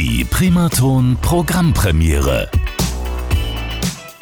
Die Primaton Programmpremiere.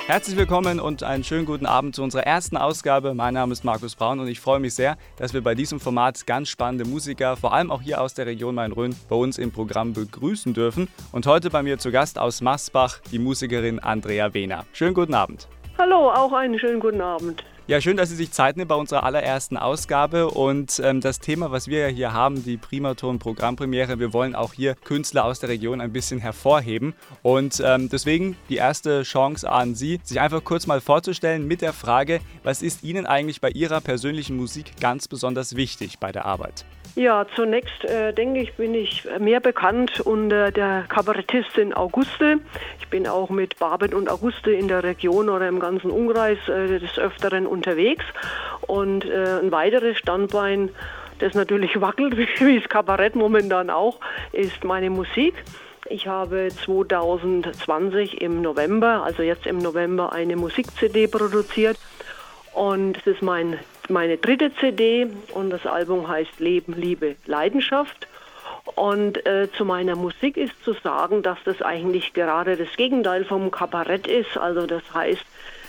Herzlich willkommen und einen schönen guten Abend zu unserer ersten Ausgabe. Mein Name ist Markus Braun und ich freue mich sehr, dass wir bei diesem Format ganz spannende Musiker, vor allem auch hier aus der Region Main-Rhön, bei uns im Programm begrüßen dürfen. Und heute bei mir zu Gast aus Massbach die Musikerin Andrea Wehner. Schönen guten Abend. Hallo, auch einen schönen guten Abend. Ja, schön, dass Sie sich Zeit nehmen bei unserer allerersten Ausgabe. Und ähm, das Thema, was wir hier haben, die Primaton Programmpremiere, wir wollen auch hier Künstler aus der Region ein bisschen hervorheben. Und ähm, deswegen die erste Chance an Sie, sich einfach kurz mal vorzustellen mit der Frage, was ist Ihnen eigentlich bei Ihrer persönlichen Musik ganz besonders wichtig bei der Arbeit? Ja, zunächst äh, denke ich, bin ich mehr bekannt unter der Kabarettistin Auguste. Ich bin auch mit Barbet und Auguste in der Region oder im ganzen Umkreis äh, des Öfteren unterwegs. Und äh, ein weiteres Standbein, das natürlich wackelt, wie das Kabarett momentan auch, ist meine Musik. Ich habe 2020 im November, also jetzt im November, eine Musik-CD produziert. Und es ist mein meine dritte CD und das Album heißt Leben, Liebe, Leidenschaft. Und äh, zu meiner Musik ist zu sagen, dass das eigentlich gerade das Gegenteil vom Kabarett ist. Also das heißt,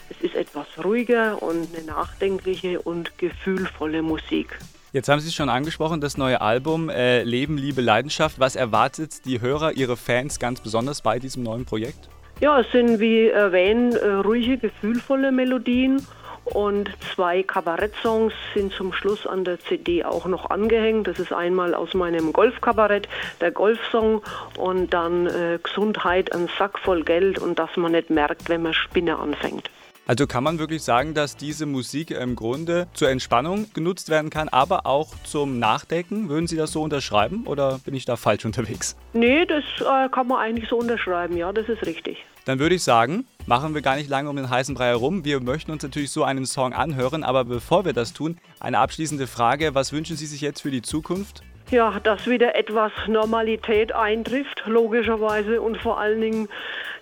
es ist etwas ruhiger und eine nachdenkliche und gefühlvolle Musik. Jetzt haben Sie es schon angesprochen, das neue Album äh, Leben, Liebe, Leidenschaft. Was erwartet die Hörer, Ihre Fans ganz besonders bei diesem neuen Projekt? Ja, es sind wie erwähnt äh, ruhige, gefühlvolle Melodien und zwei Kabarettsongs sind zum Schluss an der CD auch noch angehängt. Das ist einmal aus meinem Golfkabarett, der Golfsong, und dann äh, Gesundheit, ein Sack voll Geld und dass man nicht merkt, wenn man Spinne anfängt. Also kann man wirklich sagen, dass diese Musik im Grunde zur Entspannung genutzt werden kann, aber auch zum Nachdenken. Würden Sie das so unterschreiben oder bin ich da falsch unterwegs? Nee, das äh, kann man eigentlich so unterschreiben, ja, das ist richtig. Dann würde ich sagen, machen wir gar nicht lange um den heißen Brei herum. Wir möchten uns natürlich so einen Song anhören, aber bevor wir das tun, eine abschließende Frage. Was wünschen Sie sich jetzt für die Zukunft? Ja, dass wieder etwas Normalität eintrifft, logischerweise, und vor allen Dingen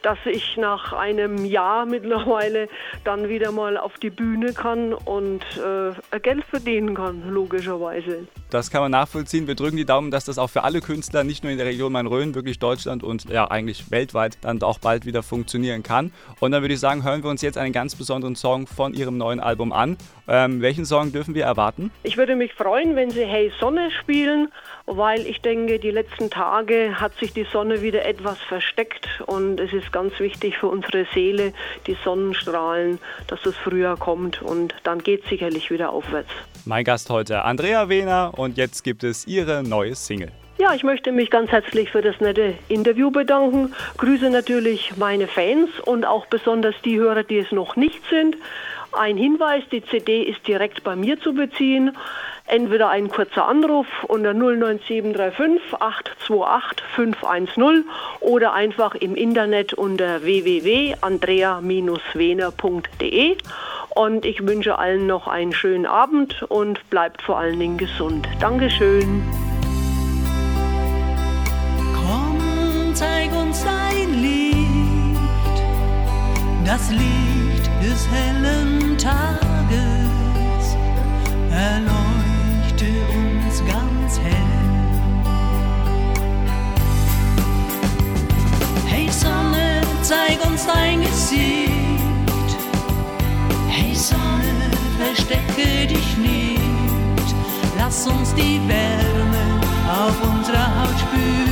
dass ich nach einem Jahr mittlerweile dann wieder mal auf die Bühne kann und äh, Geld verdienen kann, logischerweise. Das kann man nachvollziehen. Wir drücken die Daumen, dass das auch für alle Künstler, nicht nur in der Region Main-Rhön, wirklich Deutschland und ja eigentlich weltweit dann auch bald wieder funktionieren kann. Und dann würde ich sagen, hören wir uns jetzt einen ganz besonderen Song von Ihrem neuen Album an. Ähm, welchen Song dürfen wir erwarten? Ich würde mich freuen, wenn Sie Hey Sonne spielen, weil ich denke, die letzten Tage hat sich die Sonne wieder etwas versteckt und es ist ganz wichtig für unsere Seele, die Sonnenstrahlen, dass das Frühjahr kommt und dann geht es sicherlich wieder aufwärts. Mein Gast heute Andrea Wehner und jetzt gibt es ihre neue Single. Ja, ich möchte mich ganz herzlich für das nette Interview bedanken. Grüße natürlich meine Fans und auch besonders die Hörer, die es noch nicht sind. Ein Hinweis, die CD ist direkt bei mir zu beziehen. Entweder ein kurzer Anruf unter 09735 828 510 oder einfach im Internet unter www.andrea-wener.de. Und ich wünsche allen noch einen schönen Abend und bleibt vor allen Dingen gesund. Dankeschön. Uns dein Licht, das Licht des hellen Tages. Erleuchtet ganz hell. Hey Sonne, zeig uns dein Gesicht. Hey Sonne, verstecke dich nicht. Lass uns die Wärme auf unserer Haut spüren.